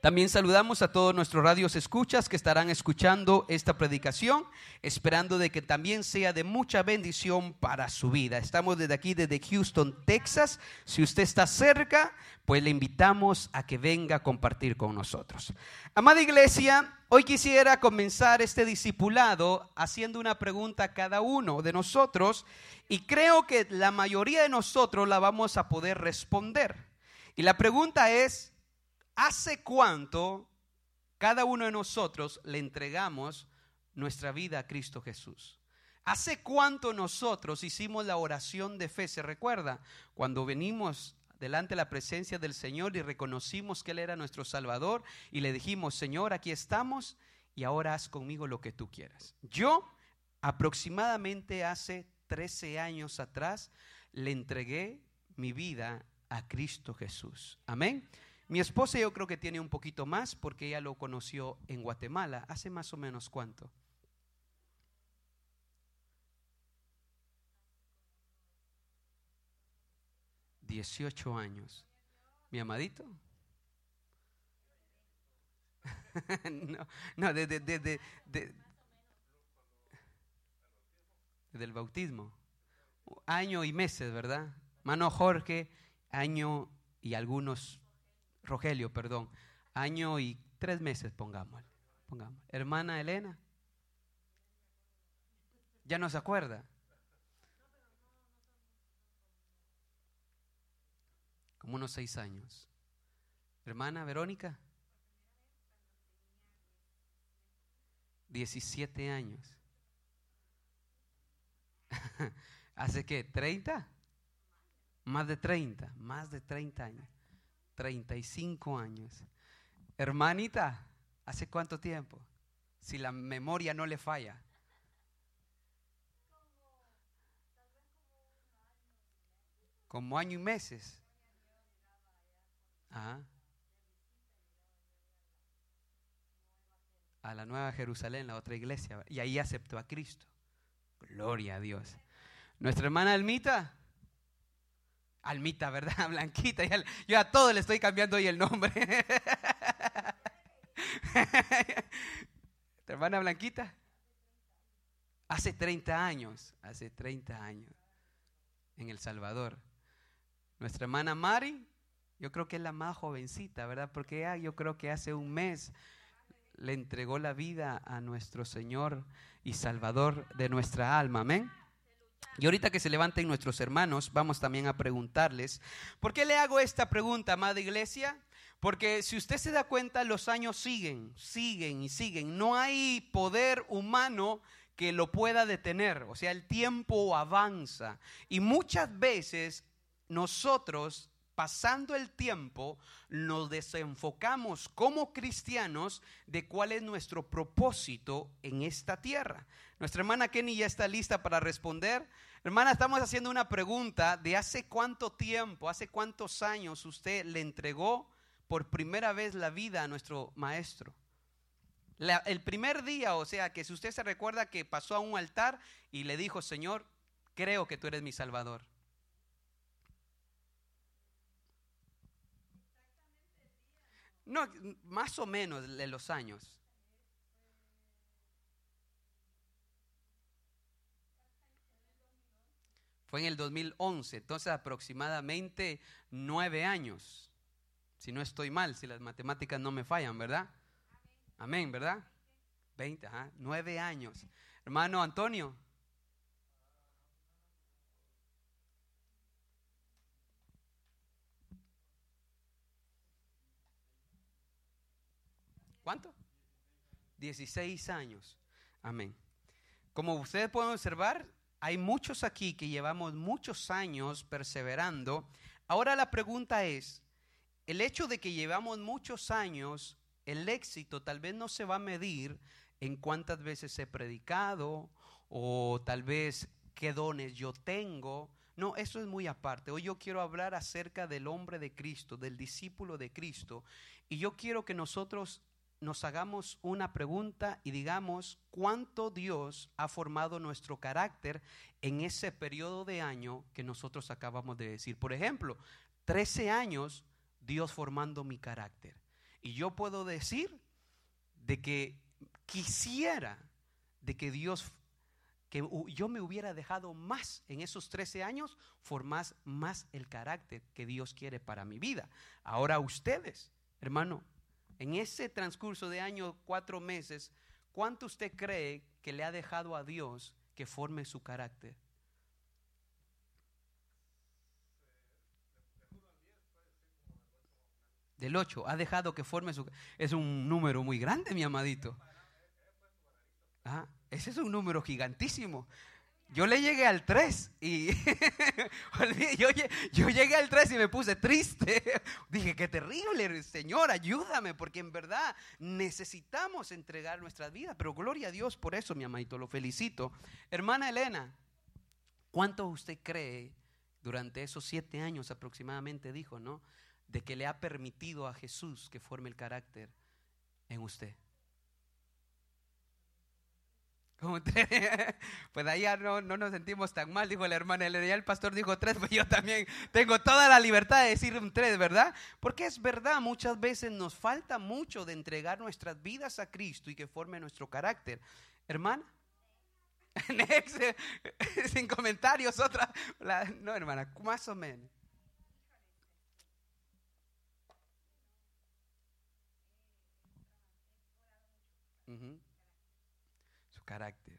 También saludamos a todos nuestros radios escuchas que estarán escuchando esta predicación, esperando de que también sea de mucha bendición para su vida. Estamos desde aquí, desde Houston, Texas. Si usted está cerca, pues le invitamos a que venga a compartir con nosotros. Amada iglesia, hoy quisiera comenzar este discipulado haciendo una pregunta a cada uno de nosotros y creo que la mayoría de nosotros la vamos a poder responder. Y la pregunta es, ¿Hace cuánto cada uno de nosotros le entregamos nuestra vida a Cristo Jesús? ¿Hace cuánto nosotros hicimos la oración de fe? ¿Se recuerda? Cuando venimos delante de la presencia del Señor y reconocimos que Él era nuestro Salvador y le dijimos, Señor, aquí estamos y ahora haz conmigo lo que tú quieras. Yo aproximadamente hace 13 años atrás le entregué mi vida a Cristo Jesús. Amén. Mi esposa yo creo que tiene un poquito más porque ella lo conoció en Guatemala. ¿Hace más o menos cuánto? Dieciocho años. ¿Mi amadito? no, no, desde, desde, desde, el bautismo. Año y meses, ¿verdad? Mano Jorge, año y algunos Rogelio, perdón, año y tres meses, pongamos. Hermana Elena, ¿ya no se acuerda? Como unos seis años. Hermana Verónica, 17 años. ¿Hace qué? ¿30? Más de 30, más de 30 años. 35 años. Hermanita, ¿hace cuánto tiempo? Si la memoria no le falla. Como año y meses. A la Nueva Jerusalén, la otra iglesia. Y ahí aceptó a Cristo. Gloria a Dios. Nuestra hermana Almita, Almita, ¿verdad? Blanquita. Yo a todo le estoy cambiando hoy el nombre. ¿Tu hermana Blanquita? Hace 30 años, hace 30 años, en El Salvador. Nuestra hermana Mari, yo creo que es la más jovencita, ¿verdad? Porque yo creo que hace un mes le entregó la vida a nuestro Señor y Salvador de nuestra alma. Amén. Y ahorita que se levanten nuestros hermanos, vamos también a preguntarles, ¿por qué le hago esta pregunta, amada iglesia? Porque si usted se da cuenta, los años siguen, siguen y siguen. No hay poder humano que lo pueda detener. O sea, el tiempo avanza. Y muchas veces nosotros pasando el tiempo, nos desenfocamos como cristianos de cuál es nuestro propósito en esta tierra. Nuestra hermana Kenny ya está lista para responder. Hermana, estamos haciendo una pregunta de hace cuánto tiempo, hace cuántos años usted le entregó por primera vez la vida a nuestro maestro. el primer día, o sea, que si usted se recuerda que pasó a un altar y le dijo, Señor, creo que tú eres mi Salvador. No, más o menos de los años. Fue en el 2011, entonces aproximadamente nueve años. Si no estoy mal, si las matemáticas no me fallan, ¿verdad? Amén, ¿verdad? Veinte, ajá, nueve años. Hermano Antonio. ¿Cuánto? 16 años. Amén. Como ustedes pueden observar, hay muchos aquí que llevamos muchos años perseverando. Ahora la pregunta es, el hecho de que llevamos muchos años, el éxito tal vez no se va a medir en cuántas veces he predicado o tal vez qué dones yo tengo. No, eso es muy aparte. Hoy yo quiero hablar acerca del hombre de Cristo, del discípulo de Cristo. Y yo quiero que nosotros nos hagamos una pregunta y digamos cuánto Dios ha formado nuestro carácter en ese periodo de año que nosotros acabamos de decir. Por ejemplo, 13 años Dios formando mi carácter. Y yo puedo decir de que quisiera de que Dios, que yo me hubiera dejado más en esos 13 años, formar más el carácter que Dios quiere para mi vida. Ahora ustedes, hermano, en ese transcurso de año, cuatro meses, ¿cuánto usted cree que le ha dejado a Dios que forme su carácter? Del 8, ha dejado que forme su... Es un número muy grande, mi amadito. Ah, ese es un número gigantísimo. Yo le llegué al 3 y yo, yo, llegué al 3 y me puse triste. Dije, qué terrible, Señor, ayúdame, porque en verdad necesitamos entregar nuestras vidas. Pero gloria a Dios por eso, mi amadito, lo felicito. Hermana Elena, ¿cuánto usted cree durante esos siete años aproximadamente, dijo, ¿no? de que le ha permitido a Jesús que forme el carácter en usted. Pues ahí ya no, no, nos sentimos tan mal, dijo la hermana Ya el pastor dijo tres, pues yo también tengo toda la libertad de decir un tres, ¿verdad? Porque es verdad, muchas veces nos falta mucho de entregar nuestras vidas a Cristo y que forme nuestro carácter. Hermana, sin comentarios, otra. no, hermana, más o menos. Su carácter.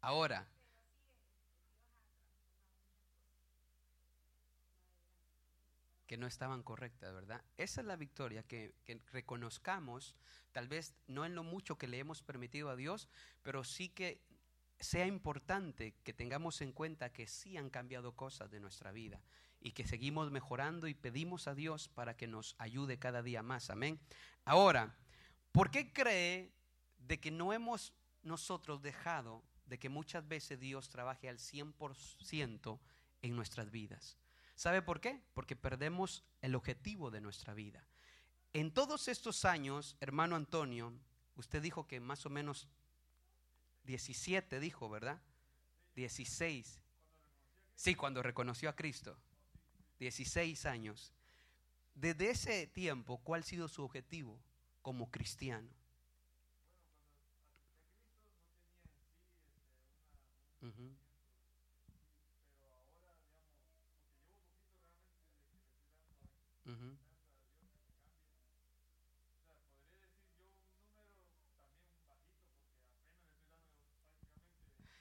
Ahora, que no estaban correctas, ¿verdad? Esa es la victoria, que, reconozcamos, tal vez no en lo mucho que le hemos permitido a Dios, pero sí que sea importante que tengamos en cuenta que sí han cambiado cosas de nuestra vida y que seguimos mejorando y pedimos a Dios para que nos ayude cada día más. Amén. Ahora, ¿por qué cree de que no hemos nosotros dejado de que muchas veces Dios trabaje al 100% en nuestras vidas? ¿Sabe por qué? Porque perdemos el objetivo de nuestra vida. En todos estos años, hermano Antonio, usted dijo que más o menos 17 dijo, ¿verdad? 16. Sí, cuando reconoció a Cristo. 16 años. Desde ese tiempo, ¿cuál ha sido su objetivo como cristiano?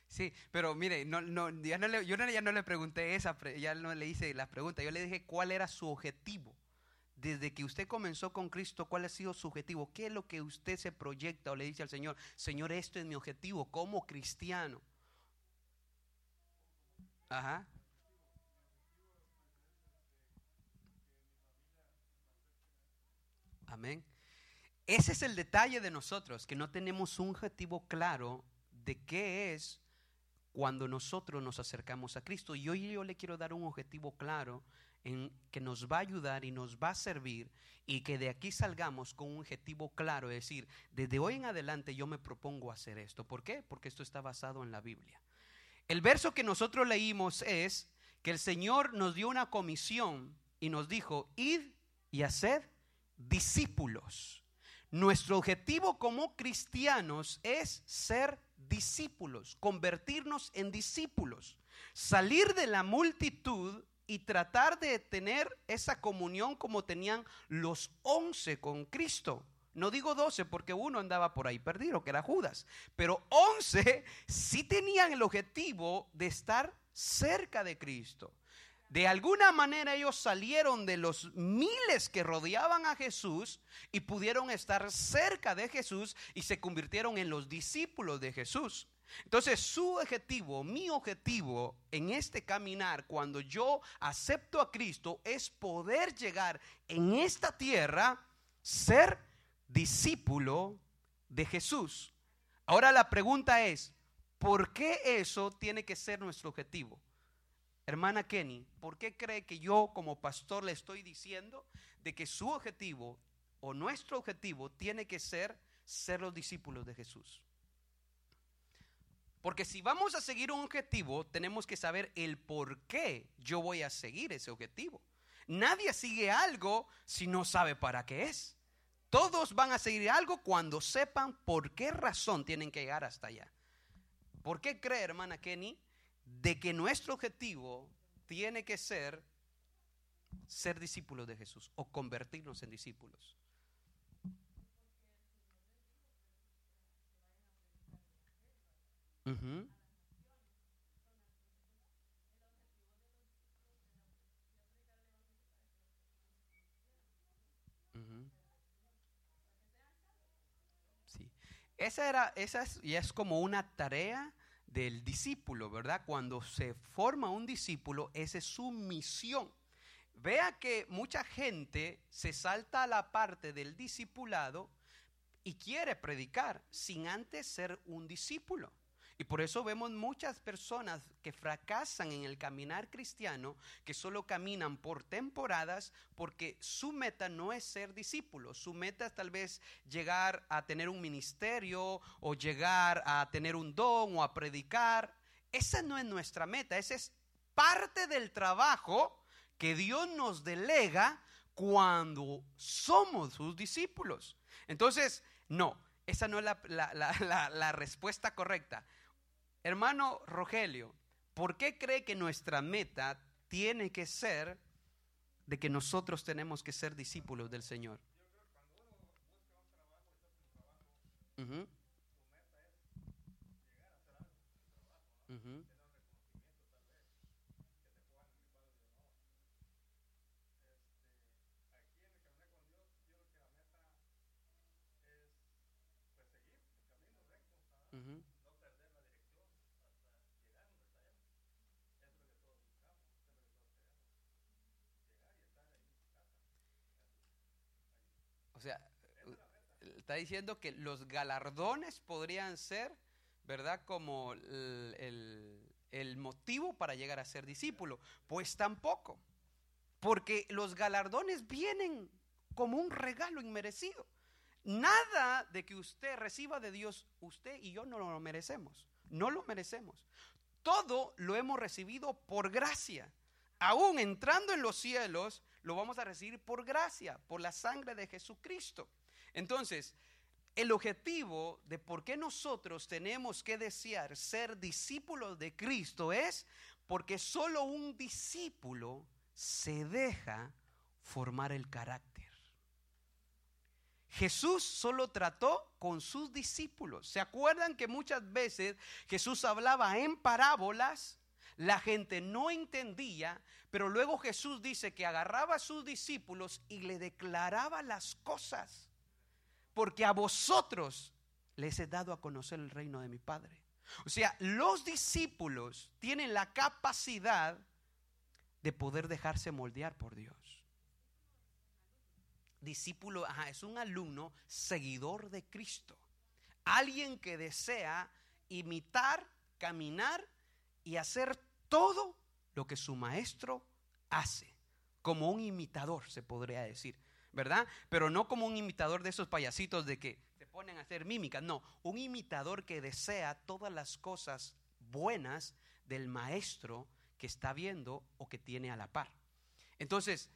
Sí, pero mire, no, no, ya no le, yo ya no le pregunté esa, ya no le hice la pregunta, yo le dije cuál era su objetivo. Desde que usted comenzó con Cristo, ¿cuál ha sido su objetivo? ¿Qué es lo que usted se proyecta o le dice al Señor? Señor, esto es mi objetivo como cristiano. Ajá. Amén. Ese es el detalle de nosotros, que no tenemos un objetivo claro de qué es cuando nosotros nos acercamos a Cristo. Y hoy yo le quiero dar un objetivo claro en que nos va a ayudar y nos va a servir y que de aquí salgamos con un objetivo claro, es decir, desde hoy en adelante yo me propongo hacer esto. ¿Por qué? Porque esto está basado en la Biblia. El verso que nosotros leímos es que el Señor nos dio una comisión y nos dijo, id y haced discípulos. Nuestro objetivo como cristianos es ser discípulos, convertirnos en discípulos, salir de la multitud y tratar de tener esa comunión como tenían los once con Cristo. No digo doce porque uno andaba por ahí perdido, que era Judas, pero once sí tenían el objetivo de estar cerca de Cristo. De alguna manera ellos salieron de los miles que rodeaban a Jesús y pudieron estar cerca de Jesús y se convirtieron en los discípulos de Jesús. Entonces su objetivo, mi objetivo en este caminar, cuando yo acepto a Cristo, es poder llegar en esta tierra, ser discípulo de Jesús. Ahora la pregunta es, ¿por qué eso tiene que ser nuestro objetivo? Hermana Kenny, ¿por qué cree que yo como pastor le estoy diciendo de que su objetivo o nuestro objetivo tiene que ser ser los discípulos de Jesús? Porque si vamos a seguir un objetivo, tenemos que saber el por qué yo voy a seguir ese objetivo. Nadie sigue algo si no sabe para qué es. Todos van a seguir algo cuando sepan por qué razón tienen que llegar hasta allá. ¿Por qué cree, hermana Kenny, de que nuestro objetivo tiene que ser ser discípulos de Jesús o convertirnos en discípulos? Sí. Esa era, esa es, y es como una tarea del discípulo, ¿verdad? Cuando se forma un discípulo, esa es su misión. Vea que mucha gente se salta a la parte del discipulado y quiere predicar sin antes ser un discípulo. Y por eso vemos muchas personas que fracasan en el caminar cristiano, que solo caminan por temporadas, porque su meta no es ser discípulos, su meta es tal vez llegar a tener un ministerio o llegar a tener un don o a predicar. Esa no es nuestra meta, esa es parte del trabajo que Dios nos delega cuando somos sus discípulos. Entonces, no, esa no es la, la respuesta correcta. Hermano Rogelio, ¿por qué cree que nuestra meta tiene que ser de que nosotros tenemos que ser discípulos del Señor sea, está diciendo que los galardones podrían ser, ¿verdad? Como el, motivo para llegar a ser discípulo. Pues tampoco. Porque los galardones vienen como un regalo inmerecido. Nada de que usted reciba de Dios, usted y yo no lo merecemos. No lo merecemos. Todo lo hemos recibido por gracia. Aún entrando en los cielos, lo vamos a recibir por gracia, por la sangre de Jesucristo. Entonces, el objetivo de por qué nosotros tenemos que desear ser discípulos de Cristo es porque solo un discípulo se deja formar el carácter. Jesús solo trató con sus discípulos. ¿Se acuerdan que muchas veces Jesús hablaba en parábolas? La gente no entendía, pero luego Jesús dice que agarraba a sus discípulos y le declaraba las cosas. Porque a vosotros les he dado a conocer el reino de mi Padre. O sea, los discípulos tienen la capacidad de poder dejarse moldear por Dios. Discípulo es un alumno seguidor de Cristo. Alguien que desea imitar, caminar y hacer todo lo que su maestro hace, como un imitador, se podría decir, ¿verdad? Pero no como un imitador de esos payasitos de que se ponen a hacer mímica, no, un imitador que desea todas las cosas buenas del maestro que está viendo o que tiene a la par. Entonces,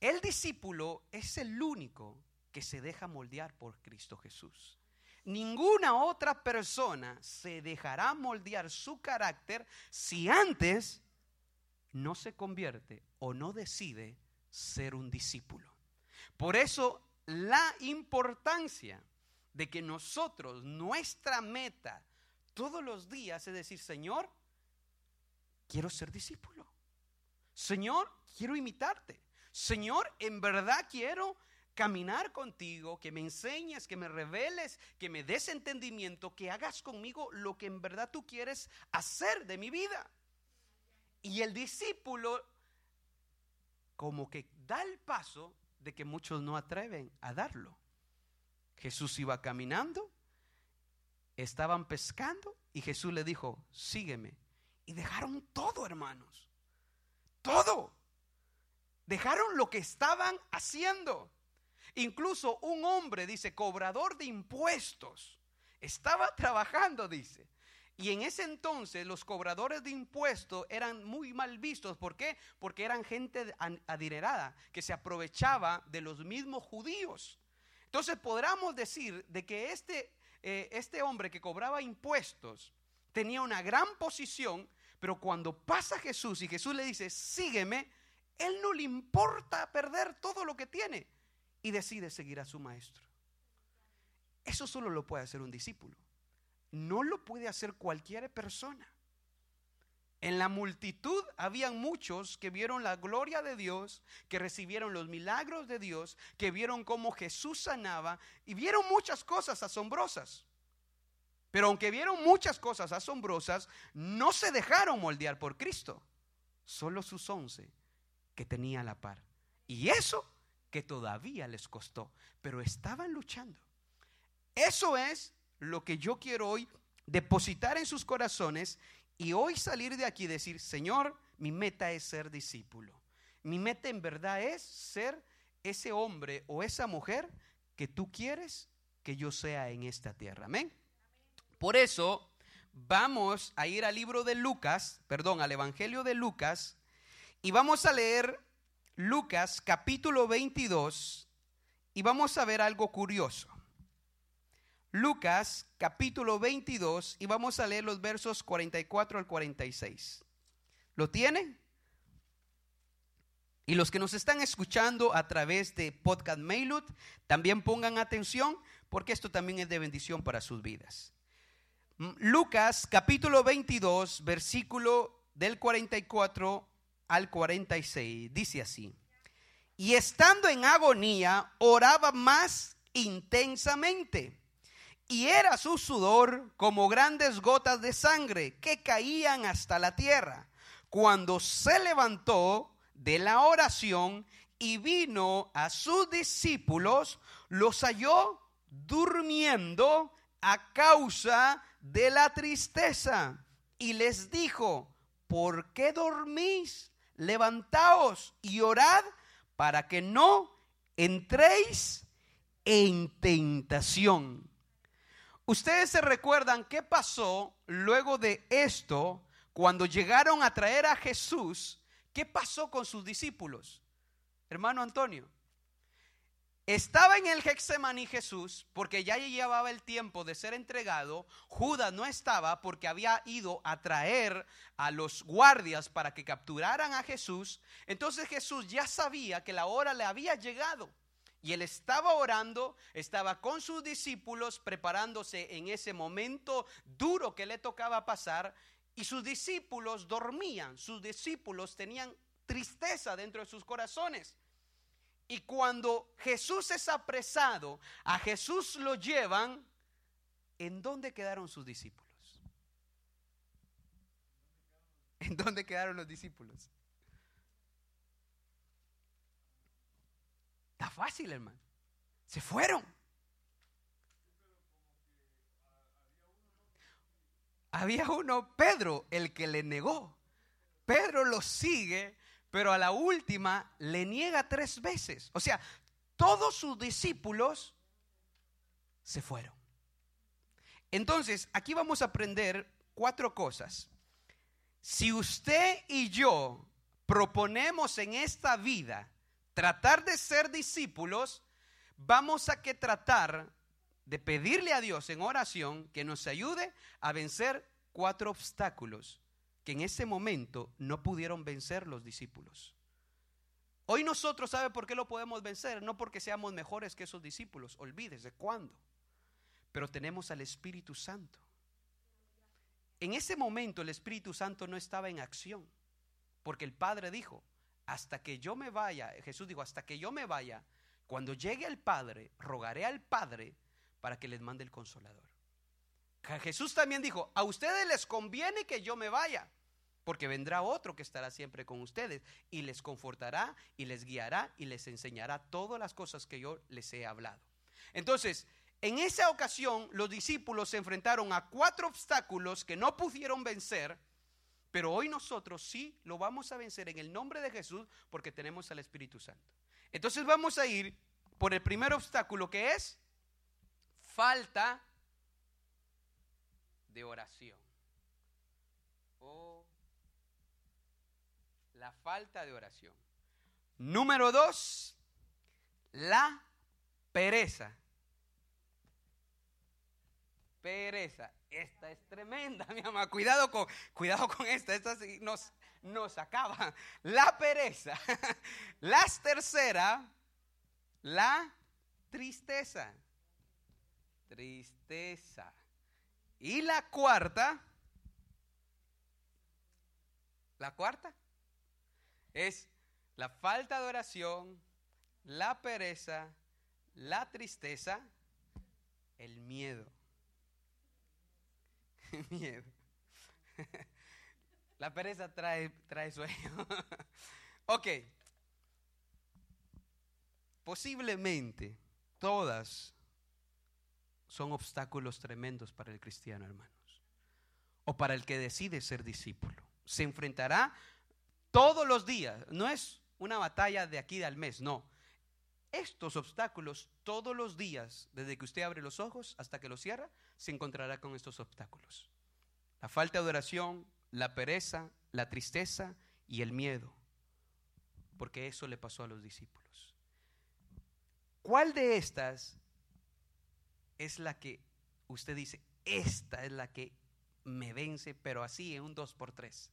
el discípulo es el único que se deja moldear por Cristo Jesús. Ninguna otra persona se dejará moldear su carácter si antes no se convierte o no decide ser un discípulo. Por eso la importancia de que nosotros, nuestra meta todos los días es decir, Señor, quiero ser discípulo. Señor, quiero imitarte. Señor, en verdad quiero caminar contigo, que me enseñes, que me reveles, que me des entendimiento, que hagas conmigo lo que en verdad tú quieres hacer de mi vida. Y el discípulo como que da el paso de que muchos no atreven a darlo. Jesús iba caminando, estaban pescando y Jesús le dijo, sígueme. Y dejaron todo, hermanos. Todo. Dejaron lo que estaban haciendo. Incluso un hombre, dice, cobrador de impuestos, estaba trabajando, dice. Y en ese entonces los cobradores de impuestos eran muy mal vistos. ¿Por qué? Porque eran gente adinerada que se aprovechaba de los mismos judíos. Entonces podríamos decir de que este, eh, este hombre que cobraba impuestos tenía una gran posición, pero cuando pasa Jesús y Jesús le dice, sígueme, él no le importa perder todo lo que tiene y decide seguir a su maestro. Eso solo lo puede hacer un discípulo. No lo puede hacer cualquier persona. En la multitud habían muchos que vieron la gloria de Dios, que recibieron los milagros de Dios, que vieron cómo Jesús sanaba y vieron muchas cosas asombrosas. Pero aunque vieron muchas cosas asombrosas, no se dejaron moldear por Cristo. Solo sus once que tenía la par. Y eso que todavía les costó, pero estaban luchando. Eso es lo que yo quiero hoy depositar en sus corazones y hoy salir de aquí y decir, Señor, mi meta es ser discípulo. Mi meta en verdad es ser ese hombre o esa mujer que tú quieres que yo sea en esta tierra. Amén. Por eso vamos a ir al libro de Lucas, perdón, al Evangelio de Lucas, y vamos a leer Lucas capítulo 22 y vamos a ver algo curioso. Lucas capítulo 22 y vamos a leer los versos 44 al 46. ¿Lo tienen? Y los que nos están escuchando a través de Podcast Mailut, también pongan atención porque esto también es de bendición para sus vidas. Lucas capítulo 22, versículo del 44 al 46, dice así. Y estando en agonía, oraba más intensamente y era su sudor como grandes gotas de sangre que caían hasta la tierra. Cuando se levantó de la oración y vino a sus discípulos, los halló durmiendo a causa de la tristeza. Y les dijo, ¿por qué dormís? Levantaos y orad para que no entréis en tentación. Ustedes se recuerdan qué pasó luego de esto cuando llegaron a traer a Jesús. ¿Qué pasó con sus discípulos? Hermano Antonio. Estaba en el Hexemaní Jesús porque ya llevaba el tiempo de ser entregado. Judas no estaba porque había ido a traer a los guardias para que capturaran a Jesús. Entonces Jesús ya sabía que la hora le había llegado. Y él estaba orando, estaba con sus discípulos preparándose en ese momento duro que le tocaba pasar. Y sus discípulos dormían, sus discípulos tenían tristeza dentro de sus corazones. Y cuando Jesús es apresado, a Jesús lo llevan, ¿en dónde quedaron sus discípulos? ¿En dónde quedaron los discípulos? Está fácil, hermano. Se fueron. Había uno, Pedro, el que le negó. Pedro lo sigue, pero a la última le niega tres veces. O sea, todos sus discípulos se fueron. Entonces, aquí vamos a aprender cuatro cosas. Si usted y yo proponemos en esta vida tratar de ser discípulos, vamos a que tratar de pedirle a Dios en oración que nos ayude a vencer cuatro obstáculos que en ese momento no pudieron vencer los discípulos. Hoy nosotros, ¿sabe por qué lo podemos vencer? No porque seamos mejores que esos discípulos, olvídese cuándo. Pero tenemos al Espíritu Santo. En ese momento el Espíritu Santo no estaba en acción, porque el Padre dijo, hasta que yo me vaya, Jesús dijo, hasta que yo me vaya, cuando llegue el Padre, rogaré al Padre para que les mande el consolador. Jesús también dijo, a ustedes les conviene que yo me vaya, porque vendrá otro que estará siempre con ustedes y les confortará y les guiará y les enseñará todas las cosas que yo les he hablado. Entonces, en esa ocasión los discípulos se enfrentaron a cuatro obstáculos que no pudieron vencer pero hoy nosotros sí lo vamos a vencer en el nombre de Jesús porque tenemos al Espíritu Santo. Entonces vamos a ir por el primer obstáculo que es falta de oración. La falta de oración. Número dos, la pereza. Pereza. Esta es tremenda, mi mamá. Cuidado con, cuidado con esta. Esta nos, nos acaba. La pereza. La tercera, la tristeza. Tristeza. Y la cuarta, la cuarta es la falta de oración, la pereza, la tristeza, el miedo. miedo. La pereza trae, trae sueño. ok. Posiblemente todas son obstáculos tremendos para el cristiano, hermanos. O para el que decide ser discípulo. Se enfrentará todos los días. No es una batalla de aquí al mes, no. Estos obstáculos todos los días, desde que usted abre los ojos hasta que los cierra, se encontrará con estos obstáculos. La falta de oración, la pereza, la tristeza y el miedo. Porque eso le pasó a los discípulos. ¿Cuál de estas es la que usted dice, esta es la que me vence, pero así en un 2 por 3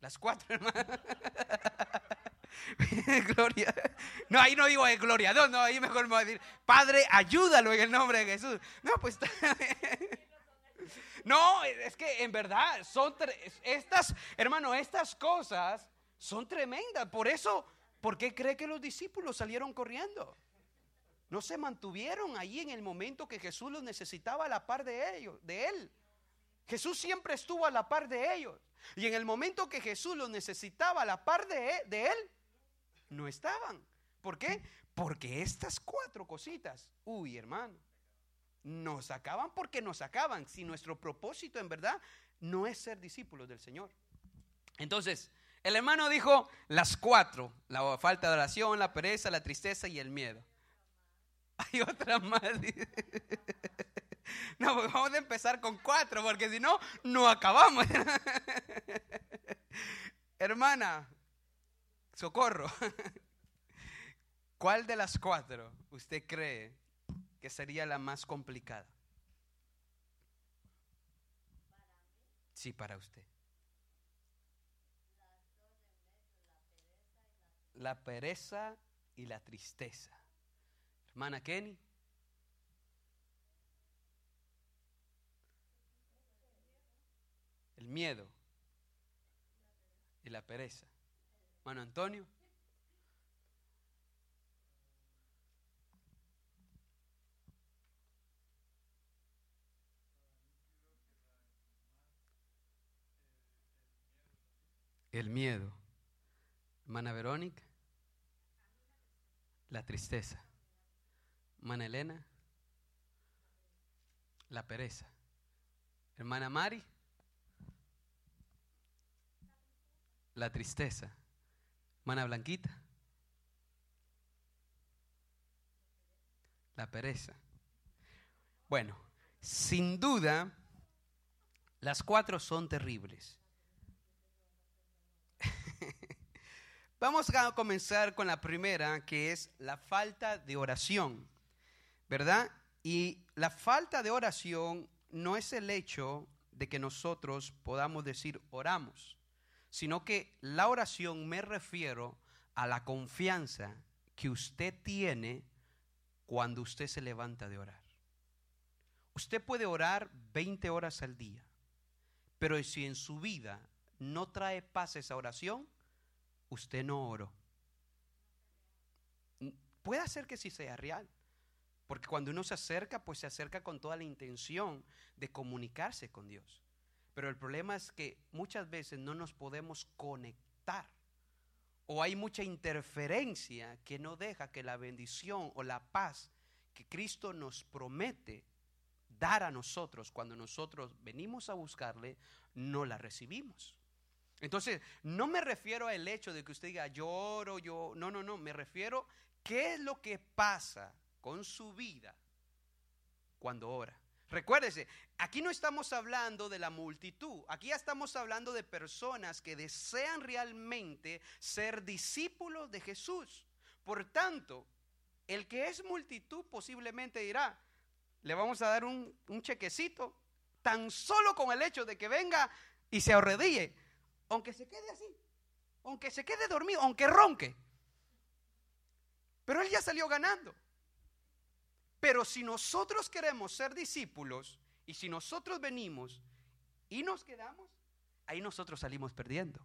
Las cuatro, hermanos. gloria. No, ahí no digo gloria. No, no, ahí mejor me voy a decir, Padre, ayúdalo en el nombre de Jesús. No, pues. no, es que en verdad son estas, hermano, estas cosas son tremendas. Por eso, ¿por qué cree que los discípulos salieron corriendo? No se mantuvieron allí en el momento que Jesús los necesitaba a la par de ellos, de él. Jesús siempre estuvo a la par de ellos. Y en el momento que Jesús los necesitaba a la par de, de él, no estaban. ¿Por qué? Porque estas cuatro cositas, uy hermano, nos acaban porque nos acaban. Si nuestro propósito en verdad no es ser discípulos del Señor. Entonces, el hermano dijo las cuatro, la falta de oración, la pereza, la tristeza y el miedo. Hay otra más. No, pues vamos a empezar con cuatro, porque si no, no acabamos. Hermana, socorro. ¿Cuál de las cuatro usted cree que sería la más complicada? Sí, para usted. La pereza y la tristeza. Hermana Kenny. El miedo y la pereza. Hermano Antonio. El miedo. Hermana Verónica. La tristeza. Hermana Elena. La pereza. Hermana Mari. La tristeza. Hermana Blanquita. La pereza. Bueno, sin duda, las cuatro son terribles. Vamos a comenzar con la primera, que es la falta de oración, ¿verdad? Y la falta de oración no es el hecho de que nosotros podamos decir oramos sino que la oración me refiero a la confianza que usted tiene cuando usted se levanta de orar. Usted puede orar 20 horas al día, pero si en su vida no trae paz esa oración, usted no oró. Puede ser que sí sea real, porque cuando uno se acerca, pues se acerca con toda la intención de comunicarse con Dios. Pero el problema es que muchas veces no nos podemos conectar o hay mucha interferencia que no deja que la bendición o la paz que Cristo nos promete dar a nosotros cuando nosotros venimos a buscarle, no la recibimos. Entonces, no me refiero al hecho de que usted diga lloro, yo, no, no, no, me refiero qué es lo que pasa con su vida cuando ora. Recuérdese, aquí no estamos hablando de la multitud, aquí ya estamos hablando de personas que desean realmente ser discípulos de Jesús. Por tanto, el que es multitud posiblemente dirá, le vamos a dar un, chequecito, tan solo con el hecho de que venga y se arredille, aunque se quede así, aunque se quede dormido, aunque ronque. Pero él ya salió ganando. Pero si nosotros queremos ser discípulos y si nosotros venimos y nos quedamos, ahí nosotros salimos perdiendo.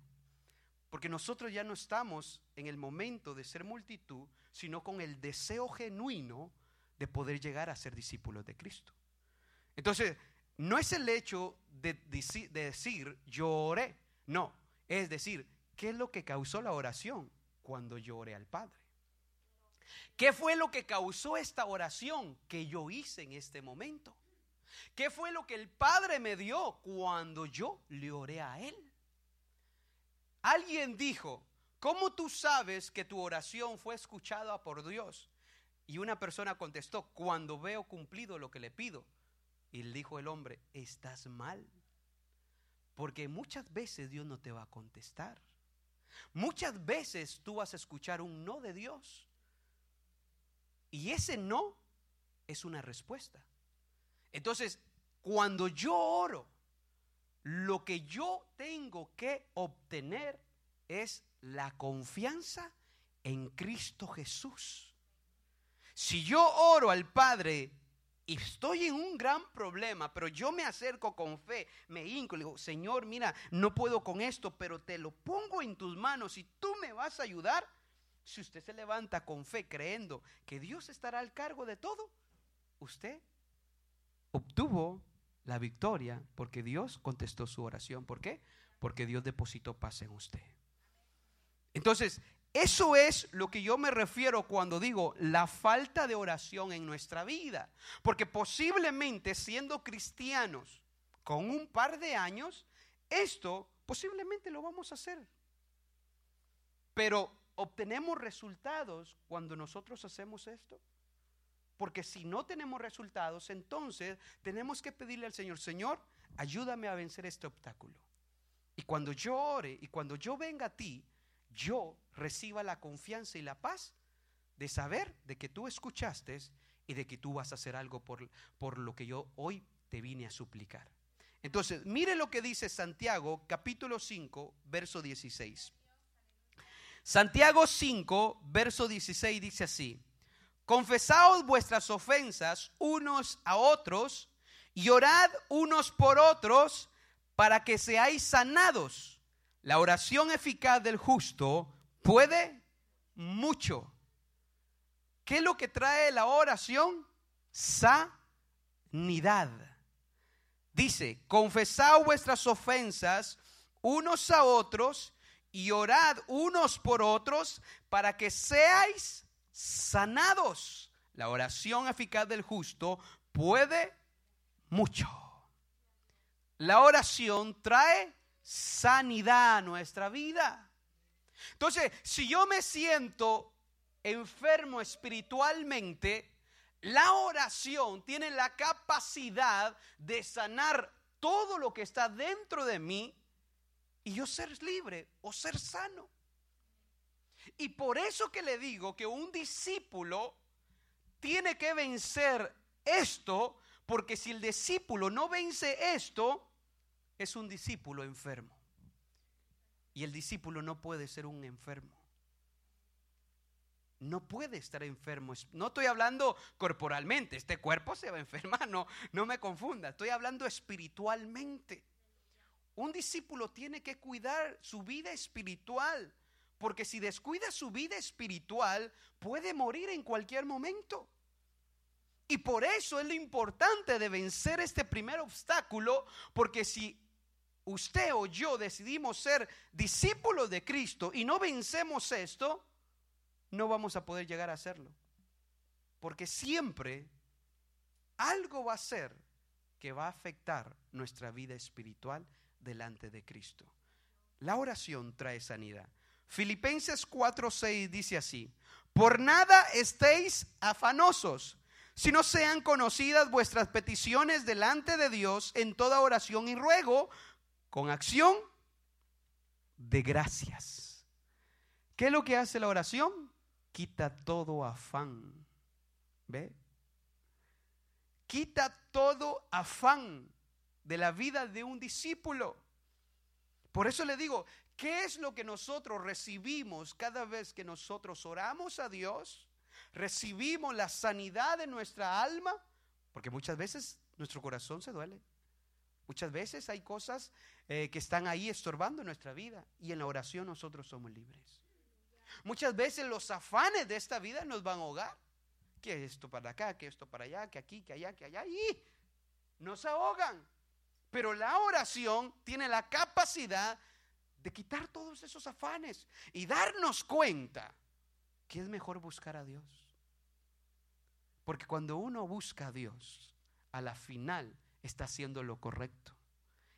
Porque nosotros ya no estamos en el momento de ser multitud, sino con el deseo genuino de poder llegar a ser discípulos de Cristo. Entonces, no es el hecho de, decir yo oré, no, es decir, ¿qué es lo que causó la oración cuando yo oré al Padre? ¿Qué fue lo que causó esta oración que yo hice en este momento? ¿Qué fue lo que el Padre me dio cuando yo le oré a Él? Alguien dijo, ¿cómo tú sabes que tu oración fue escuchada por Dios? Y una persona contestó, cuando veo cumplido lo que le pido. Y le dijo el hombre, estás mal. Porque muchas veces Dios no te va a contestar. Muchas veces tú vas a escuchar un no de Dios. Y ese no es una respuesta. Entonces, cuando yo oro, lo que yo tengo que obtener es la confianza en Cristo Jesús. Si yo oro al Padre y estoy en un gran problema, pero yo me acerco con fe, me hinco, le digo, Señor, mira, no puedo con esto, pero te lo pongo en tus manos y tú me vas a ayudar, si usted se levanta con fe creyendo que Dios estará al cargo de todo, usted obtuvo la victoria porque Dios contestó su oración. ¿Por qué? Porque Dios depositó paz en usted. Entonces, eso es lo que yo me refiero cuando digo la falta de oración en nuestra vida. Porque posiblemente siendo cristianos con un par de años, esto posiblemente lo vamos a hacer. Pero obtenemos resultados cuando nosotros hacemos esto? Porque si no tenemos resultados, entonces tenemos que pedirle al Señor, Señor, ayúdame a vencer este obstáculo. Y cuando yo ore y cuando yo venga a ti, yo reciba la confianza y la paz de saber de que tú escuchaste y de que tú vas a hacer algo por, por lo que yo hoy te vine a suplicar. Entonces, mire lo que dice Santiago capítulo 5, verso 16. Santiago 5, verso 16 dice así, confesaos vuestras ofensas unos a otros y orad unos por otros para que seáis sanados. La oración eficaz del justo puede mucho. ¿Qué es lo que trae la oración? Sanidad. Dice, confesad vuestras ofensas unos a otros y orad unos por otros para que seáis sanados. La oración eficaz del justo puede mucho. La oración trae sanidad a nuestra vida. Entonces, si yo me siento enfermo espiritualmente, la oración tiene la capacidad de sanar todo lo que está dentro de mí y yo ser libre o ser sano. Y por eso que le digo que un discípulo tiene que vencer esto, porque si el discípulo no vence esto, es un discípulo enfermo. Y el discípulo no puede ser un enfermo. No puede estar enfermo. No estoy hablando corporalmente. Este cuerpo se va a enfermar. No, no me confunda. Estoy hablando espiritualmente. Un discípulo tiene que cuidar su vida espiritual, porque si descuida su vida espiritual, puede morir en cualquier momento. Y por eso es lo importante de vencer este primer obstáculo, porque si usted o yo decidimos ser discípulos de Cristo y no vencemos esto, no vamos a poder llegar a hacerlo. Porque siempre algo va a ser que va a afectar nuestra vida espiritual delante de Cristo. La oración trae sanidad. Filipenses 4:6 dice así: Por nada estéis afanosos, sino sean conocidas vuestras peticiones delante de Dios en toda oración y ruego, con acción de gracias. ¿Qué es lo que hace la oración? Quita todo afán. ¿Ve? Quita todo afán de la vida de un discípulo. Por eso le digo, ¿qué es lo que nosotros recibimos cada vez que nosotros oramos a Dios? Recibimos la sanidad de nuestra alma, porque muchas veces nuestro corazón se duele. Muchas veces hay cosas eh, que están ahí estorbando nuestra vida y en la oración nosotros somos libres. Muchas veces los afanes de esta vida nos van a ahogar. Que esto para acá, que esto para allá, que aquí, que allá, que allá. Y nos ahogan. Pero la oración tiene la capacidad de quitar todos esos afanes y darnos cuenta que es mejor buscar a Dios. Porque cuando uno busca a Dios, a la final está haciendo lo correcto.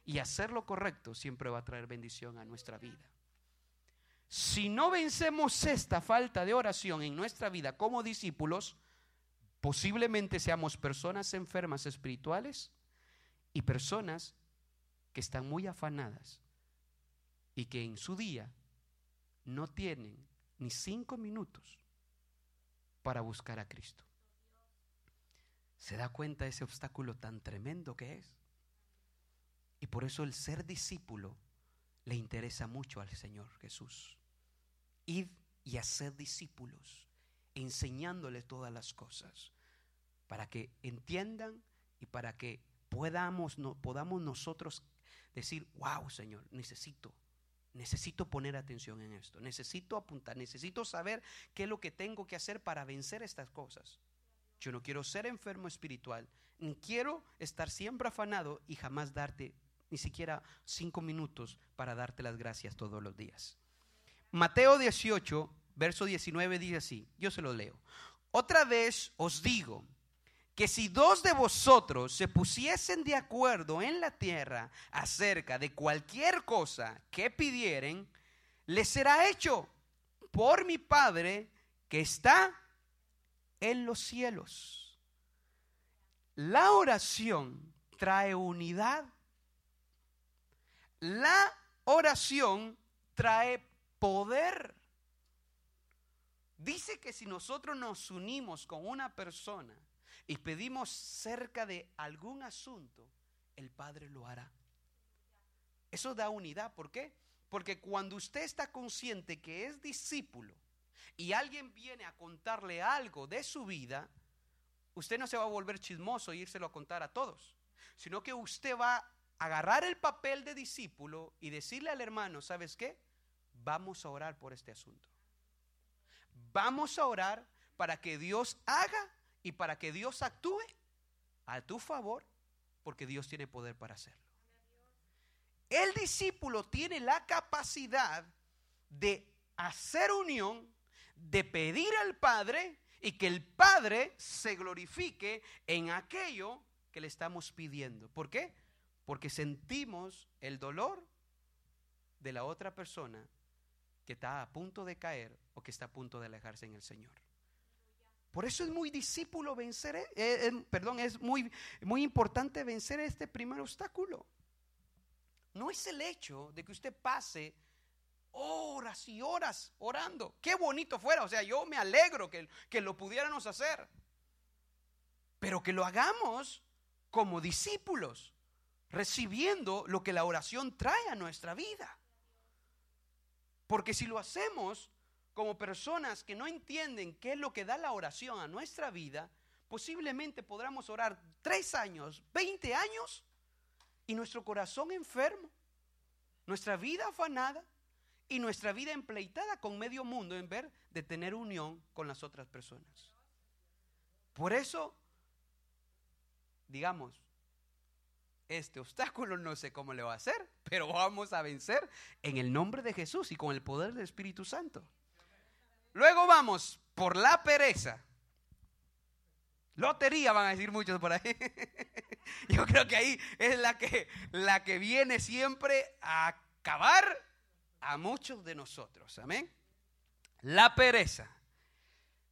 Y hacer lo correcto siempre va a traer bendición a nuestra vida. Si no vencemos esta falta de oración en nuestra vida como discípulos, posiblemente seamos personas enfermas espirituales y personas que están muy afanadas y que en su día no tienen ni cinco minutos para buscar a Cristo. ¿Se da cuenta de ese obstáculo tan tremendo que es? Y por eso el ser discípulo le interesa mucho al Señor Jesús. Ir y hacer discípulos, enseñándoles todas las cosas, para que entiendan y para que podamos, no, podamos nosotros decir, wow, Señor, necesito, necesito poner atención en esto, necesito apuntar, necesito saber qué es lo que tengo que hacer para vencer estas cosas. Yo no quiero ser enfermo espiritual, ni quiero estar siempre afanado y jamás darte ni siquiera cinco minutos para darte las gracias todos los días. Mateo 18, verso 19 dice así, yo se lo leo. Otra vez os digo, que si dos de vosotros se pusiesen de acuerdo en la tierra acerca de cualquier cosa que pidieren, les será hecho por mi Padre que está en los cielos. La oración trae unidad. La oración trae poder. Dice que si nosotros nos unimos con una persona, y pedimos cerca de algún asunto, el Padre lo hará. Eso da unidad. ¿Por qué? Porque cuando usted está consciente que es discípulo y alguien viene a contarle algo de su vida, usted no se va a volver chismoso e írselo a contar a todos, sino que usted va a agarrar el papel de discípulo y decirle al hermano, ¿sabes qué? Vamos a orar por este asunto. Vamos a orar para que Dios haga y para que Dios actúe a tu favor, porque Dios tiene poder para hacerlo. El discípulo tiene la capacidad de hacer unión, de pedir al Padre y que el Padre se glorifique en aquello que le estamos pidiendo. ¿Por qué? Porque sentimos el dolor de la otra persona que está a punto de caer o que está a punto de alejarse en el Señor. Por eso es muy discípulo vencer, eh, eh, perdón, es muy, muy importante vencer este primer obstáculo. No es el hecho de que usted pase horas y horas orando. Qué bonito fuera, o sea, yo me alegro que, que lo pudiéramos hacer. Pero que lo hagamos como discípulos, recibiendo lo que la oración trae a nuestra vida. Porque si lo hacemos como personas que no entienden qué es lo que da la oración a nuestra vida, posiblemente podamos orar tres años, veinte años y nuestro corazón enfermo, nuestra vida afanada y nuestra vida empleitada con medio mundo en ver de tener unión con las otras personas. Por eso, digamos, este obstáculo no sé cómo le va a hacer, pero vamos a vencer en el nombre de Jesús y con el poder del Espíritu Santo. Luego vamos por la pereza. Lotería van a decir muchos por ahí. Yo creo que ahí es la que, la que viene siempre a acabar a muchos de nosotros. Amén. La pereza.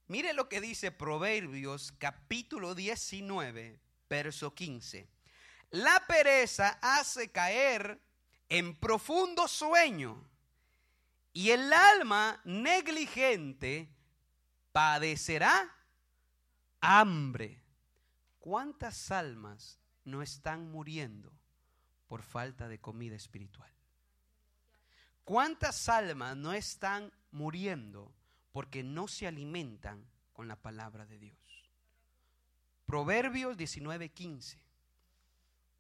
Mire lo que dice Proverbios capítulo 19, verso 15. La pereza hace caer en profundo sueño y el alma negligente padecerá hambre. ¿Cuántas almas no están muriendo por falta de comida espiritual? ¿Cuántas almas no están muriendo porque no se alimentan con la palabra de Dios? Proverbios 19:15.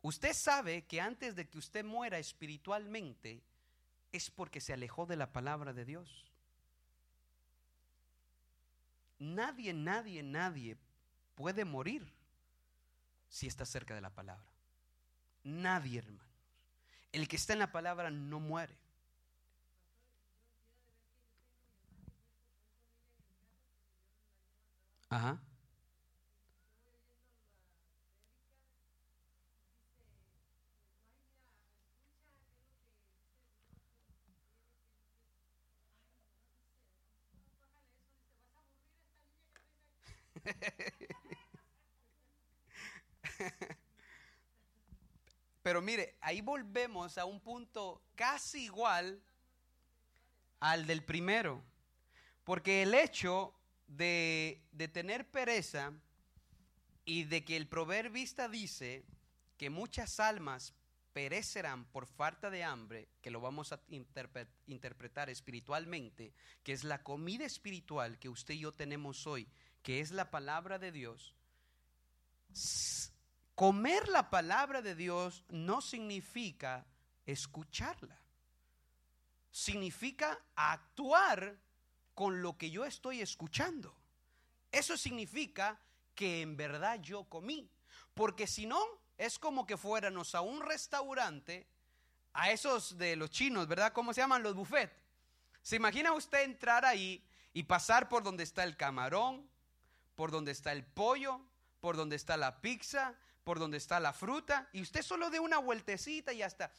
Usted sabe que antes de que usted muera espiritualmente es porque se alejó de la palabra de Dios. Nadie, nadie, nadie puede morir si está cerca de la palabra. Nadie, hermanos. El que está en la palabra no muere. Ajá. Pero mire, ahí volvemos a un punto casi igual al del primero. Porque el hecho de, de tener pereza y de que el proverbista dice que muchas almas perecerán por falta de hambre, que lo vamos a interpretar espiritualmente, que es la comida espiritual que usted y yo tenemos hoy, que es la palabra de Dios, comer la palabra de Dios no significa escucharla. Significa actuar con lo que yo estoy escuchando. Eso significa que en verdad yo comí. Porque si no, es como que fuéramos a un restaurante, a esos de los chinos, ¿verdad? ¿Cómo se llaman? Los buffet. ¿Se imagina usted entrar ahí y pasar por donde está el camarón, por donde está el pollo, por donde está la pizza, por donde está la fruta, y usted solo de una vueltecita y hasta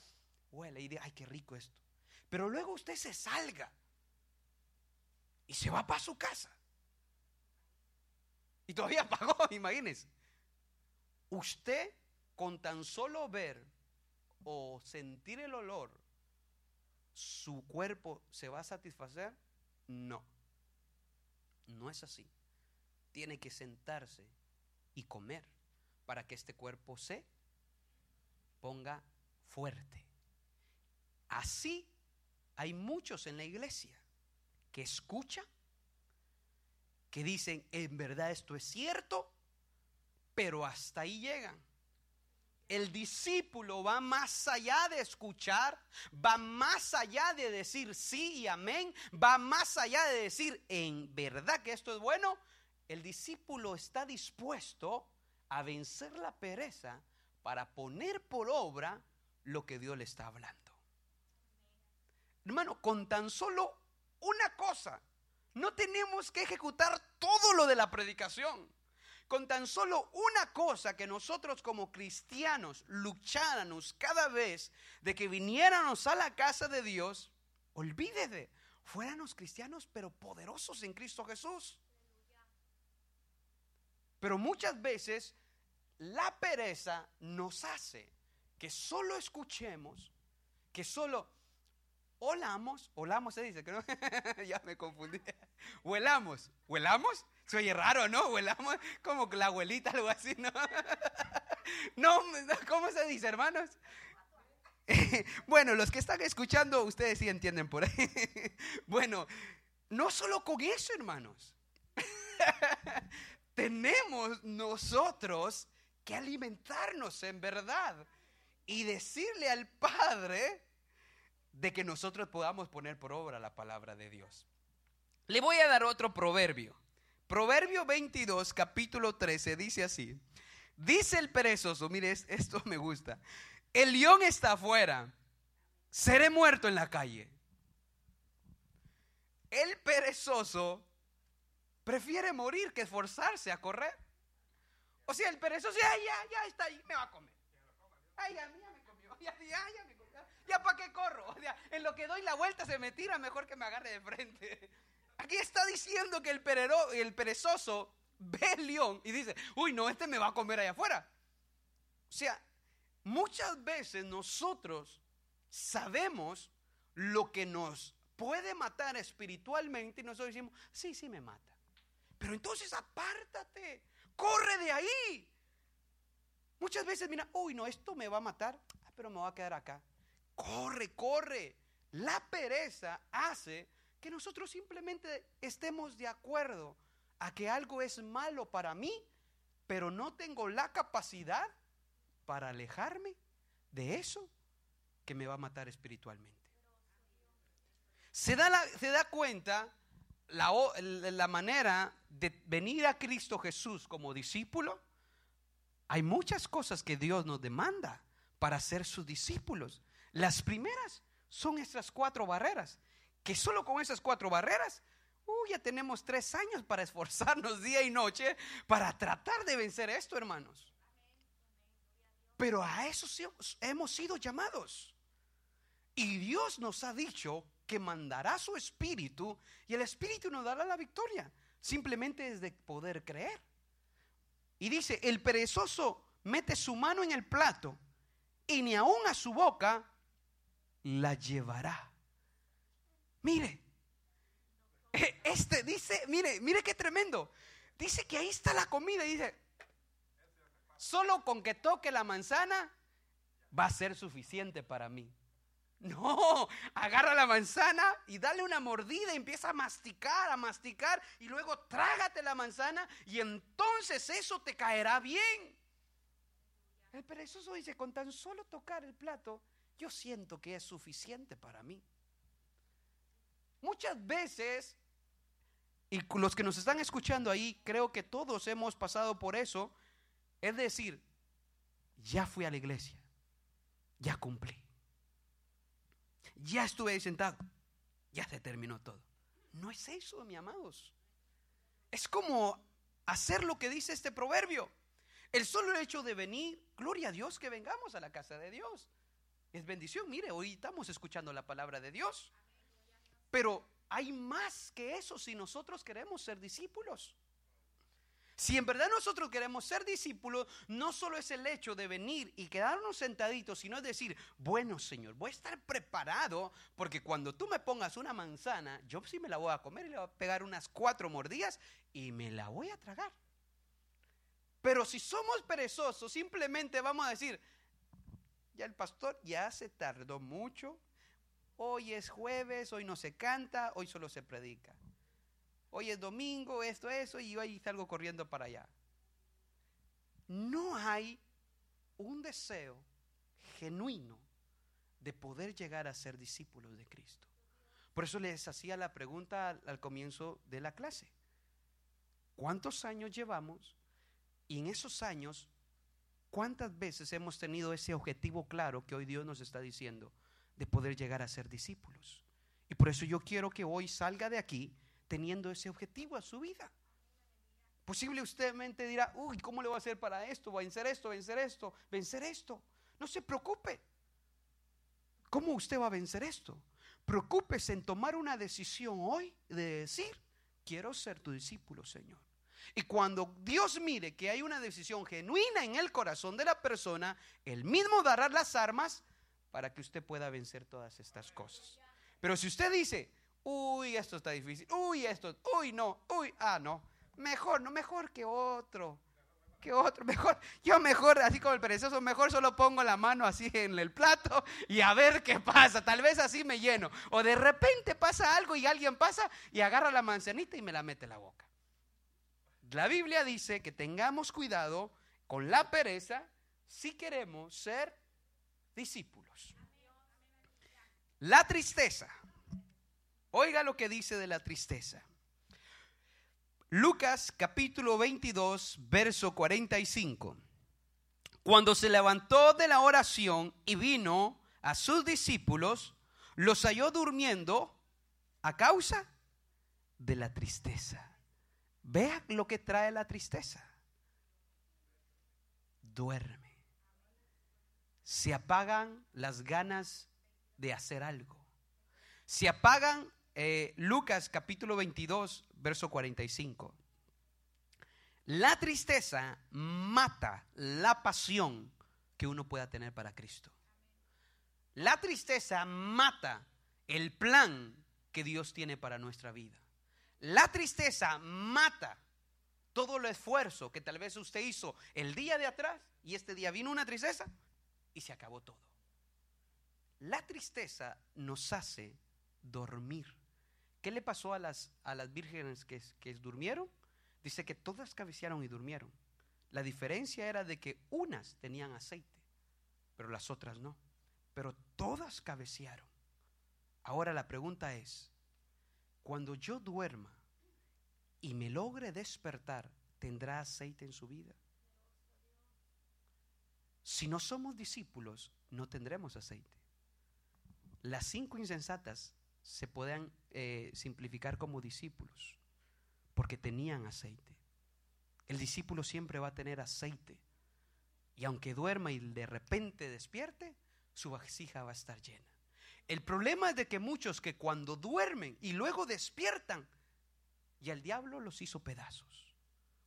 huele y dice, ay, qué rico esto. Pero luego usted se salga y se va para su casa. Y todavía pagó, imagínese. Usted con tan solo ver o sentir el olor, su cuerpo se va a satisfacer? No. No es así tiene que sentarse y comer para que este cuerpo se ponga fuerte. Así hay muchos en la iglesia que escuchan, que dicen, en verdad esto es cierto, pero hasta ahí llegan. El discípulo va más allá de escuchar, va más allá de decir sí y amén, va más allá de decir en verdad que esto es bueno, el discípulo está dispuesto a vencer la pereza para poner por obra lo que Dios le está hablando. Hermano, con tan solo una cosa, no tenemos que ejecutar todo lo de la predicación. Con tan solo una cosa que nosotros como cristianos lucháramos cada vez de que viniéramos a la casa de Dios, olvídese, fuéramos cristianos pero poderosos en Cristo Jesús. Pero muchas veces la pereza nos hace que solo escuchemos, que solo olamos, olamos se dice, que no, ya me confundí, huelamos, huelamos, se oye raro, ¿no? Huelamos como la abuelita, algo así, ¿no? no, ¿cómo se dice, hermanos? bueno, los que están escuchando, ustedes sí entienden por ahí. bueno, no solo con eso, hermanos tenemos nosotros que alimentarnos en verdad y decirle al Padre de que nosotros podamos poner por obra la palabra de Dios. Le voy a dar otro proverbio. Proverbio 22, capítulo 13, dice así. Dice el perezoso, mire, esto me gusta. El león está afuera, seré muerto en la calle. El perezoso prefiere morir que esforzarse a correr. O sea, el perezoso, ya, ya, ya está ahí, me va a comer. Ay, ya, ya me comió, ya, ya, ya me comió. Ya, ¿para qué corro? O sea, en lo que doy la vuelta se me tira, mejor que me agarre de frente. Aquí está diciendo que el, el perezoso ve el león y dice, uy, no, este me va a comer allá afuera. O sea, muchas veces nosotros sabemos lo que nos puede matar espiritualmente y nosotros decimos, sí, sí me mata. Pero entonces apártate, corre de ahí. Muchas veces mira, uy, no, esto me va a matar, ah, pero me va a quedar acá. Corre, corre. La pereza hace que nosotros simplemente estemos de acuerdo a que algo es malo para mí, pero no tengo la capacidad para alejarme de eso que me va a matar espiritualmente. Se da, se da cuenta la, la manera de venir a Cristo Jesús como discípulo. Hay muchas cosas que Dios nos demanda para ser sus discípulos. Las primeras son estas cuatro barreras, que solo con esas cuatro barreras, ya tenemos tres años para esforzarnos día y noche para tratar de vencer esto, hermanos. Pero a eso hemos sido llamados. Y Dios nos ha dicho que mandará su espíritu y el espíritu nos dará la victoria. Simplemente es de poder creer. Y dice, el perezoso mete su mano en el plato y ni aún a su boca la llevará. Mire, e, este dice, mire, mire qué tremendo. Dice que ahí está la comida y dice, solo con que toque la manzana va a ser suficiente para mí. No, agarra la manzana y dale una mordida, empieza a masticar, a masticar y luego trágate la manzana y entonces eso te caerá bien. El perezoso dice, con tan solo tocar el plato, yo siento que es suficiente para mí. Muchas veces, y los que nos están escuchando ahí, creo que todos hemos pasado por eso, es decir, ya fui a la iglesia, ya cumplí, ya estuve ahí sentado, ya se terminó todo. No es eso, mi amados. Es como hacer lo que dice este proverbio. El solo hecho de venir, gloria a Dios que vengamos a la casa de Dios. Es bendición. Mire, hoy estamos escuchando la palabra de Dios. Pero hay más que eso si nosotros queremos ser discípulos. Si en verdad nosotros queremos ser discípulos, no solo es el hecho de venir y quedarnos sentaditos, sino es decir, bueno Señor, voy a estar preparado porque cuando tú me pongas una manzana, yo sí me la voy a comer y le voy a pegar unas cuatro mordidas y me la voy a tragar. Pero si somos perezosos, simplemente vamos a decir, ya el pastor ya se tardó mucho, hoy es jueves, hoy no se canta, hoy solo se predica. Hoy es domingo, esto, eso, y hoy salgo corriendo para allá. No hay un deseo genuino de poder llegar a ser discípulos de Cristo. Por eso les hacía la pregunta al, al comienzo de la clase. ¿Cuántos años llevamos? Y en esos años, ¿cuántas veces hemos tenido ese objetivo claro que hoy Dios nos está diciendo? de poder llegar a ser discípulos. Y por eso yo quiero que hoy salga de aquí teniendo ese objetivo a su vida. Posible usted mente dirá, uy, ¿cómo le voy a hacer para esto? Vencer esto, vencer esto, vencer esto. No se preocupe. ¿Cómo usted va a vencer esto? Preocúpese en tomar una decisión hoy de decir, quiero ser tu discípulo, Señor. Y cuando Dios mire que hay una decisión genuina en el corazón de la persona, Él mismo dará las armas para que usted pueda vencer todas estas cosas. Pero si usted dice, uy, esto está difícil, uy, esto, uy, no, uy, ah, no, mejor, no, mejor que otro, que otro, mejor, yo mejor, así como el perezoso, mejor solo pongo la mano así en el plato y a ver qué pasa, tal vez así me lleno. O de repente pasa algo y alguien pasa y agarra la manzanita y me la mete en la boca. La Biblia dice que tengamos cuidado con la pereza si queremos ser discípulos. La tristeza. Oiga lo que dice de la tristeza. Lucas capítulo 22, verso 45. Cuando se levantó de la oración y vino a sus discípulos, los halló durmiendo a causa de la tristeza. Vea lo que trae la tristeza. Duerme se apagan las ganas de hacer algo. Se apagan eh, Lucas capítulo 22, verso 45. La tristeza mata la pasión que uno pueda tener para Cristo. La tristeza mata el plan que Dios tiene para nuestra vida. La tristeza mata todo el esfuerzo que tal vez usted hizo el día de atrás y este día vino una tristeza y se acabó todo. La tristeza nos hace dormir. ¿Qué le pasó a las, a las vírgenes que, que durmieron? Dice que todas cabecearon y durmieron. La diferencia era de que unas tenían aceite, pero las otras no. Pero todas cabecearon. Ahora la pregunta es, cuando yo duerma y me logre despertar, ¿tendrá aceite en su vida? Si no somos discípulos, no tendremos aceite. Las cinco insensatas se pueden eh, simplificar como discípulos, porque tenían aceite. El discípulo siempre va a tener aceite. Y aunque duerma y de repente despierte, su vasija va a estar llena. El problema es de que muchos que cuando duermen y luego despiertan, y el diablo los hizo pedazos.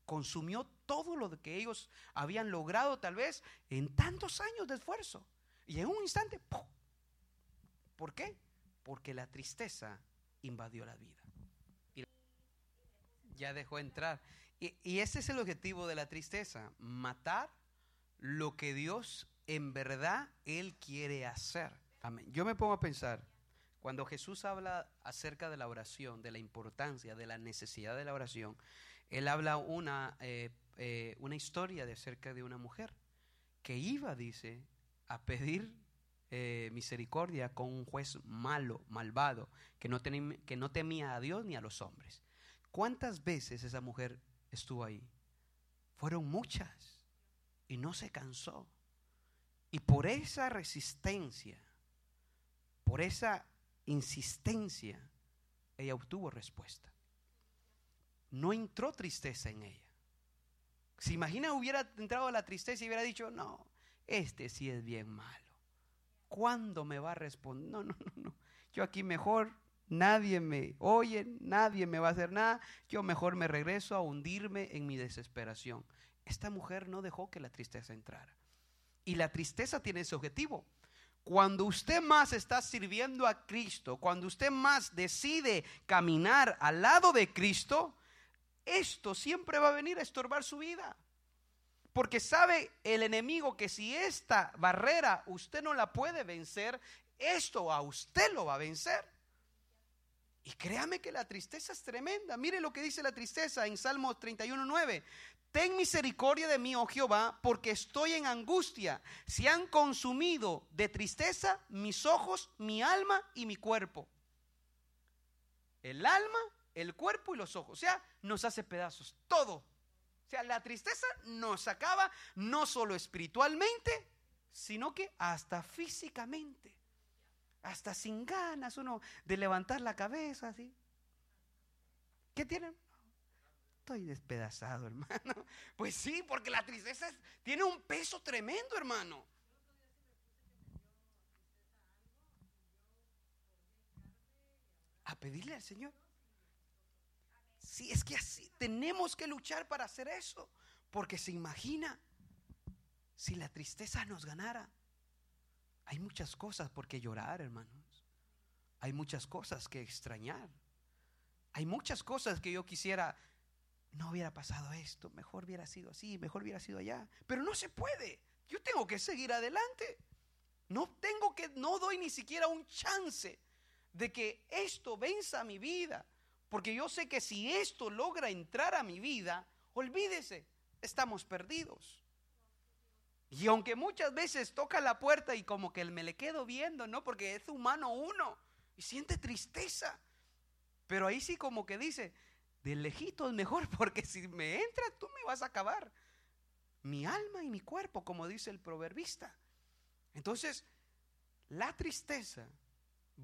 Consumió todo lo que ellos habían logrado tal vez en tantos años de esfuerzo. Y en un instante, ¡pum! ¿por qué? Porque la tristeza invadió la vida. ya dejó entrar. Y, y ese es el objetivo de la tristeza, matar lo que Dios en verdad Él quiere hacer. Yo me pongo a pensar, cuando Jesús habla acerca de la oración, de la importancia, de la necesidad de la oración, Él habla una, eh, eh, una historia de acerca de una mujer que iba, dice, a pedir eh, misericordia con un juez malo, malvado, que no, que no temía a Dios ni a los hombres. ¿Cuántas veces esa mujer estuvo ahí? Fueron muchas y no se cansó. Y por esa resistencia, por esa insistencia, ella obtuvo respuesta. No entró tristeza en ella. Si imagina hubiera entrado la tristeza y hubiera dicho, no, este sí es bien malo. ¿Cuándo me va a responder? No, no, no, no. Yo aquí mejor, nadie me oye, nadie me va a hacer nada. Yo mejor me regreso a hundirme en mi desesperación. Esta mujer no dejó que la tristeza entrara. Y la tristeza tiene ese objetivo. Cuando usted más está sirviendo a Cristo, cuando usted más decide caminar al lado de Cristo, esto siempre va a venir a estorbar su vida. Porque sabe el enemigo que si esta barrera usted no la puede vencer, esto a usted lo va a vencer. Y créame que la tristeza es tremenda. Mire lo que dice la tristeza en Salmo 31.9. Ten misericordia de mí, oh Jehová, porque estoy en angustia. Se han consumido de tristeza mis ojos, mi alma y mi cuerpo. El alma, el cuerpo y los ojos. O sea, nos hace pedazos. Todo. Sea, la tristeza nos acaba no solo espiritualmente, sino que hasta físicamente. Hasta sin ganas uno de levantar la cabeza así. ¿Qué tienen? Estoy despedazado, hermano. Pues sí, porque la tristeza tiene un peso tremendo, hermano. A pedirle al Señor. Sí, es que así tenemos que luchar para hacer eso. Porque se imagina si la tristeza nos ganara. Hay muchas cosas por qué llorar, hermanos. Hay muchas cosas que extrañar. Hay muchas cosas que yo quisiera no hubiera pasado esto, mejor hubiera sido así, mejor hubiera sido allá. Pero no se puede. Yo tengo que seguir adelante. No tengo que, no doy ni siquiera un chance de que esto venza mi vida. Porque yo sé que si esto logra entrar a mi vida, olvídese, estamos perdidos. Y aunque muchas veces toca la puerta y como que me le quedo viendo, ¿no? Porque es humano uno y siente tristeza. Pero ahí sí como que dice, de lejito es mejor, porque si me entra, tú me vas a acabar. Mi alma y mi cuerpo, como dice el proverbista. Entonces, la tristeza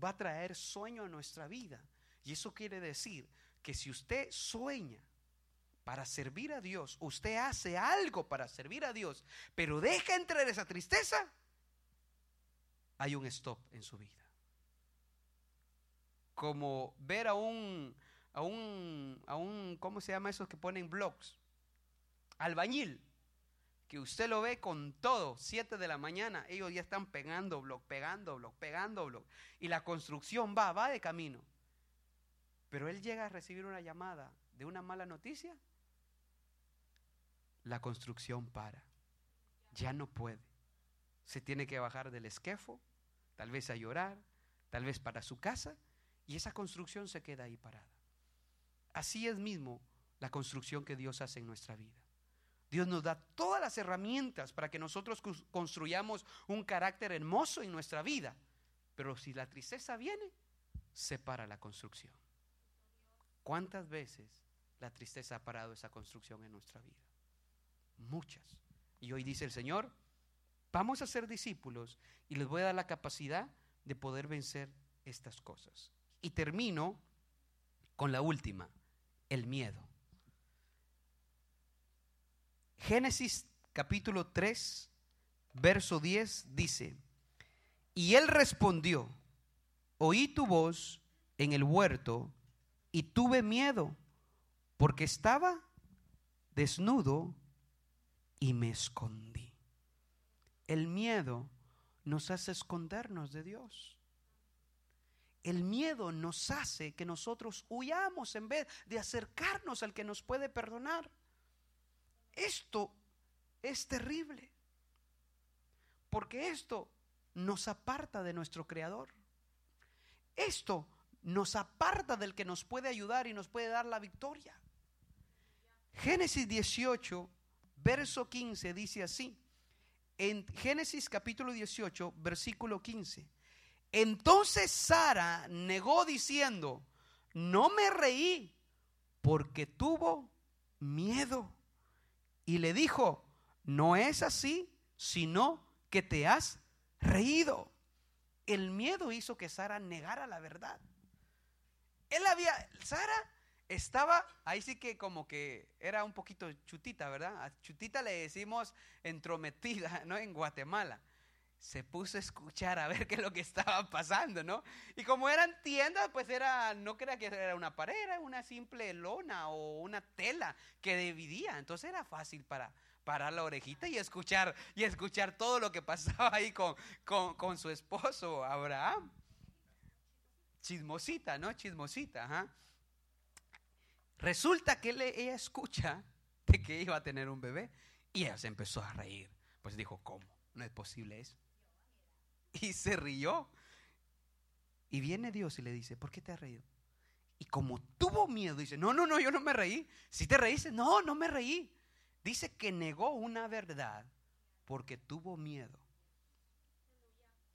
va a traer sueño a nuestra vida. Y eso quiere decir que si usted sueña para servir a Dios, usted hace algo para servir a Dios, pero deja entrar esa tristeza, hay un stop en su vida. como ver a un, a un, a un, ¿cómo se llama esos que ponen blogs? Albañil, que usted lo ve con todo, 7 de la mañana, ellos ya están pegando blog, pegando blog, pegando blog, y la construcción va, va de camino. Pero él llega a recibir una llamada de una mala noticia, la construcción para, ya no puede. Se tiene que bajar del esquefo, tal vez a llorar, tal vez para su casa, y esa construcción se queda ahí parada. Así es mismo la construcción que Dios hace en nuestra vida. Dios nos da todas las herramientas para que nosotros construyamos un carácter hermoso en nuestra vida. Pero si la tristeza viene, se para la construcción. ¿Cuántas veces la tristeza ha parado esa construcción en nuestra vida? Muchas. Y hoy dice el Señor, vamos a ser discípulos y les voy a dar la capacidad de poder vencer estas cosas. Y termino con la última, el miedo. Génesis capítulo 3, verso 10 dice, y él respondió, oí tu voz en el huerto y tuve miedo porque estaba desnudo y me escondí. El miedo nos hace escondernos de Dios. El miedo nos hace que nosotros huyamos en vez de acercarnos al que nos puede perdonar. Esto es terrible, porque esto nos aparta de nuestro Creador. Esto nos aparta del que nos puede ayudar y nos puede dar la victoria. Génesis 18, verso 15 dice así. En Génesis capítulo 18, versículo 15. Entonces Sara negó diciendo, no me reí porque tuvo miedo y le dijo, no es así, sino que te has reído. El miedo hizo que Sara negara la verdad. Él había, Sara estaba, ahí sí que como que era un poquito chutita, ¿verdad? A chutita le decimos entrometida, ¿no? En Guatemala. Se puso a escuchar a ver qué es lo que estaba pasando, ¿no? Y como eran tiendas, pues era, no crea que era una pared, era una simple lona o una tela que dividía. Entonces era fácil para parar la orejita y escuchar, y escuchar todo lo que pasaba ahí con, con, su esposo Abraham. Chismosita, ¿no? Chismosita. Resulta que ella escucha de que iba a tener un bebé y ella se empezó a reír. Pues dijo, ¿cómo? No es posible eso. Y se rió. Y viene Dios y le dice, ¿por qué te has reído? Y como tuvo miedo, dice, no, no, no, yo no me reí. Si te reíste, no, no me reí. Dice que negó una verdad porque tuvo miedo.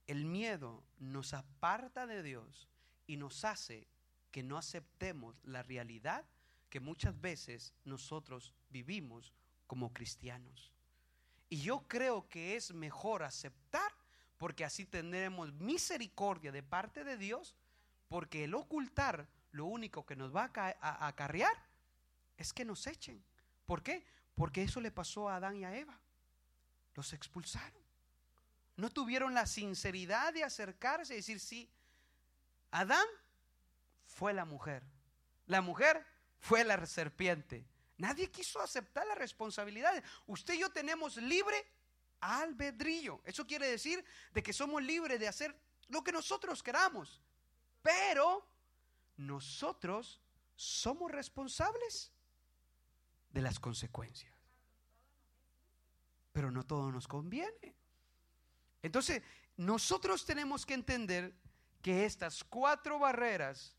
El miedo nos aparta de Dios y nos hace que no aceptemos la realidad que muchas veces nosotros vivimos como cristianos. Y yo creo que es mejor aceptar porque así tendremos misericordia de parte de Dios, porque el ocultar lo único que nos va a acarrear es que nos echen. ¿Por qué? Porque eso le pasó a Adán y a Eva. Los expulsaron. No tuvieron la sinceridad de acercarse y decir, sí, Adán fue la mujer. La mujer fue la serpiente. Nadie quiso aceptar la responsabilidad. Usted y yo tenemos libre albedrío. Eso quiere decir de que somos libres de hacer lo que nosotros queramos. Pero nosotros somos responsables de las consecuencias. Pero no todo nos conviene. Entonces, nosotros tenemos que entender que estas cuatro barreras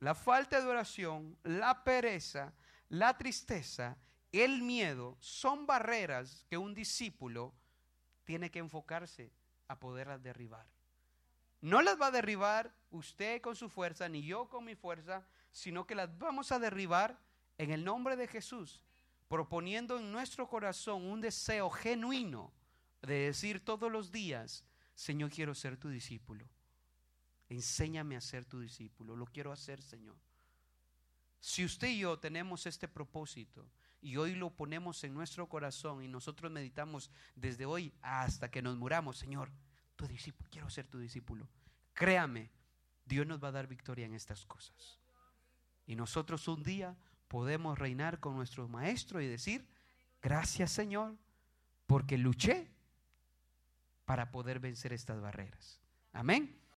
la falta de oración, la pereza, la tristeza, el miedo, son barreras que un discípulo tiene que enfocarse a poderlas derribar. No las va a derribar usted con su fuerza, ni yo con mi fuerza, sino que las vamos a derribar en el nombre de Jesús, proponiendo en nuestro corazón un deseo genuino de decir todos los días, Señor, quiero ser tu discípulo. Enséñame a ser tu discípulo. Lo quiero hacer, Señor. Si usted y yo tenemos este propósito y hoy lo ponemos en nuestro corazón y nosotros meditamos desde hoy hasta que nos muramos, Señor, tu discípulo, quiero ser tu discípulo. Créame, Dios nos va a dar victoria en estas cosas. Y nosotros un día podemos reinar con nuestro maestro y decir, gracias Señor, porque luché para poder vencer estas barreras. Amén.